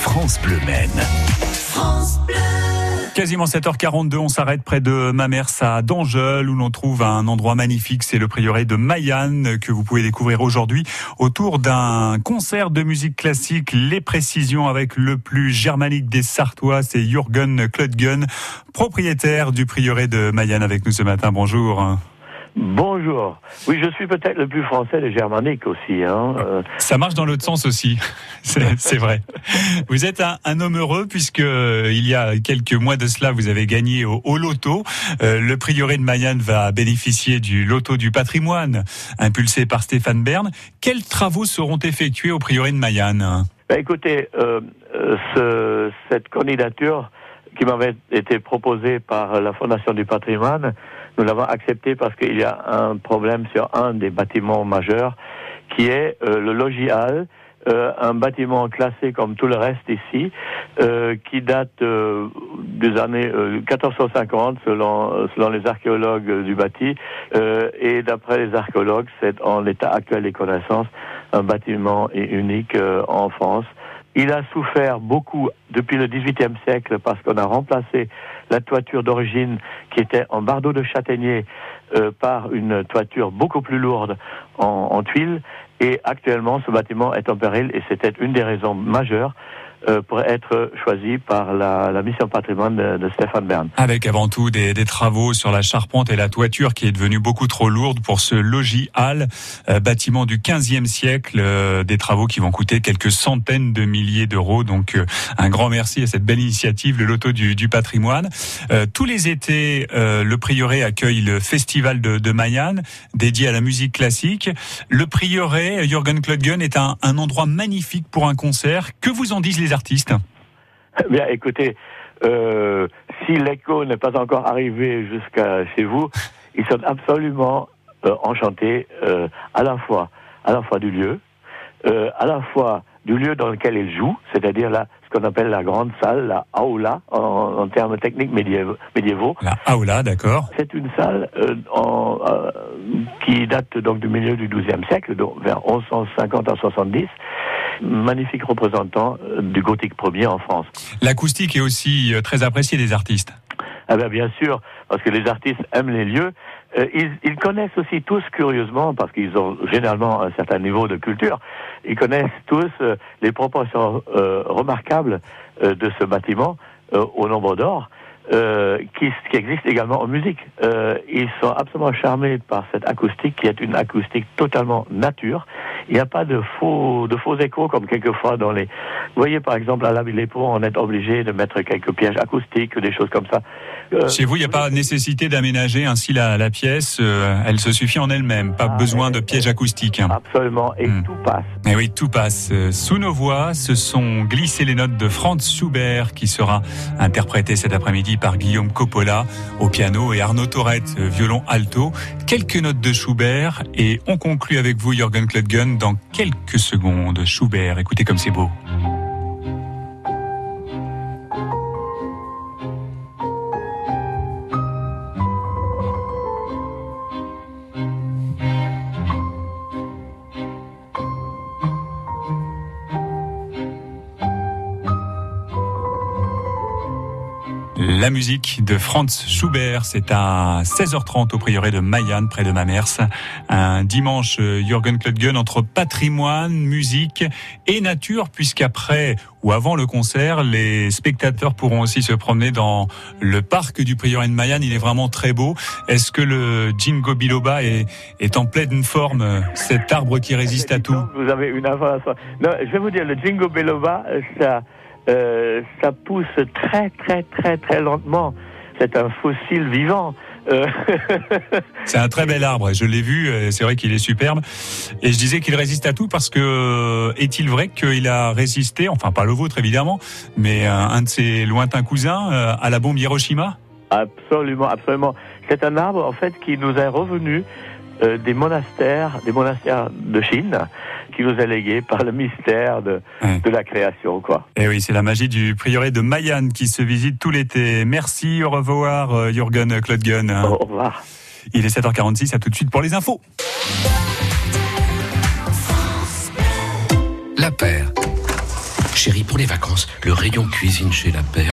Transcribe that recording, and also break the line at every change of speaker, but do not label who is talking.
France Bleu Maine. France Bleu. Quasiment 7h42, on s'arrête près de Mamers à Dangeul où l'on trouve un endroit magnifique, c'est le prieuré de Mayanne que vous pouvez découvrir aujourd'hui autour d'un concert de musique classique. Les précisions avec le plus germanique des Sartois, c'est Jürgen Klödgen, propriétaire du prieuré de Mayanne avec nous ce matin. Bonjour.
Bonjour. Oui, je suis peut-être le plus français des germaniques aussi. Hein.
Euh, Ça marche dans l'autre sens aussi, c'est vrai. Vous êtes un, homme heureux puisque euh, il y a quelques mois de cela, vous avez gagné au, loto. Euh, le prieuré de Mayenne va bénéficier du loto du patrimoine impulsé par Stéphane Bern. Quels travaux seront effectués au prieuré de Mayenne
Écoutez, ce, cette candidature qui m'avait été proposée par la Fondation du patrimoine nous l'avons accepté parce qu'il y a un problème sur un des bâtiments majeurs qui est euh, le logis hall, euh, un bâtiment classé comme tout le reste ici, euh, qui date des années 1450 selon, selon les archéologues du bâti, et d'après les archéologues, c'est en l'état actuel des connaissances un bâtiment unique en France. Il a souffert beaucoup depuis le XVIIIe siècle parce qu'on a remplacé la toiture d'origine qui était en bardeau de châtaignier euh, par une toiture beaucoup plus lourde en, en tuiles. Et actuellement, ce bâtiment est en péril et c'était une des raisons majeures euh, pour être choisi par la, la mission patrimoine de, de, Stéphane Bern.
Avec avant tout des, des, travaux sur la charpente et la toiture qui est devenue beaucoup trop lourde pour ce logis hall, euh, bâtiment du 15e siècle, euh, des travaux qui vont coûter quelques centaines de milliers d'euros. Donc un grand merci à cette belle initiative, le loto du, du patrimoine. tous les étés, le prieuré accueille le festival de, de Mayenne, dédié à la musique classique. Le prieuré, Jürgen Klödgen, est un, un endroit magnifique pour un concert. Que vous en disent les artistes
Bien, écoutez, euh, si l'écho n'est pas encore arrivé jusqu'à chez vous, ils sont absolument euh, enchantés euh, à la fois à la fois du lieu, à la fois du lieu dans lequel ils jouent, c'est-à-dire là ce qu'on appelle la grande salle, la aula en, termes techniques médiévaux.
La aula, d'accord.
C'est une salle en, qui date donc du milieu du XIIe siècle, donc vers 1150 à 70 magnifique représentant euh, du gothique premier en France.
L'acoustique est aussi euh, très appréciée des artistes.
Ah ben bien sûr, parce que les artistes aiment les lieux. Euh, ils, ils, connaissent aussi tous, curieusement, parce qu'ils ont généralement un certain niveau de culture, ils connaissent tous les proportions remarquables de ce bâtiment au nombre d'or. Euh, qui, qui, existe également en musique. Euh, ils sont absolument charmés par cette acoustique qui est une acoustique totalement nature. Il n'y a pas de faux, de faux échos comme quelquefois dans les. Vous voyez par exemple à la Ville on est obligé de mettre quelques pièges acoustiques ou des choses comme ça.
Euh, Chez vous, il n'y a pas nécessité d'aménager ainsi la, la pièce. Euh, elle se suffit en elle-même. Pas ah, besoin de pièges acoustiques.
Absolument. Et hmm. tout passe.
Et oui, tout passe. Sous nos voix, ce sont glissées les notes de Franz Schubert qui sera interprété cet après-midi par Guillaume Coppola au piano et Arnaud Tourette, violon alto. Quelques notes de Schubert et on conclut avec vous, Jürgen Klödgen, dans quelques secondes. Schubert, écoutez comme c'est beau. La musique de Franz Schubert, c'est à 16h30 au prieuré de Mayenne, près de Mamers. Un dimanche, euh, Jürgen Klödgen entre patrimoine, musique et nature, puisqu'après ou avant le concert, les spectateurs pourront aussi se promener dans le parc du prieuré de Mayenne. Il est vraiment très beau. Est-ce que le Jingo Biloba est, est en pleine forme, cet arbre qui résiste à tout?
Vous avez une information. Non, je vais vous dire, le Jingo Biloba, ça euh, ça pousse très très très très lentement. C'est un fossile vivant. Euh,
c'est un très bel arbre, je l'ai vu, euh, c'est vrai qu'il est superbe. Et je disais qu'il résiste à tout parce que est-il vrai qu'il a résisté, enfin pas le vôtre évidemment, mais un de ses lointains cousins à la bombe Hiroshima?
Absolument, absolument. C'est un arbre en fait qui nous est revenu des monastères, des monastères de Chine qui nous est légué par le mystère de, de la création. Quoi.
Et eh oui, c'est la magie du prieuré de Mayenne qui se visite tout l'été. Merci, au revoir euh, Jürgen Klödgen.
Au revoir.
Il est 7h46, à tout de suite pour les infos.
La paire Chérie, pour les vacances, le rayon cuisine chez La Paix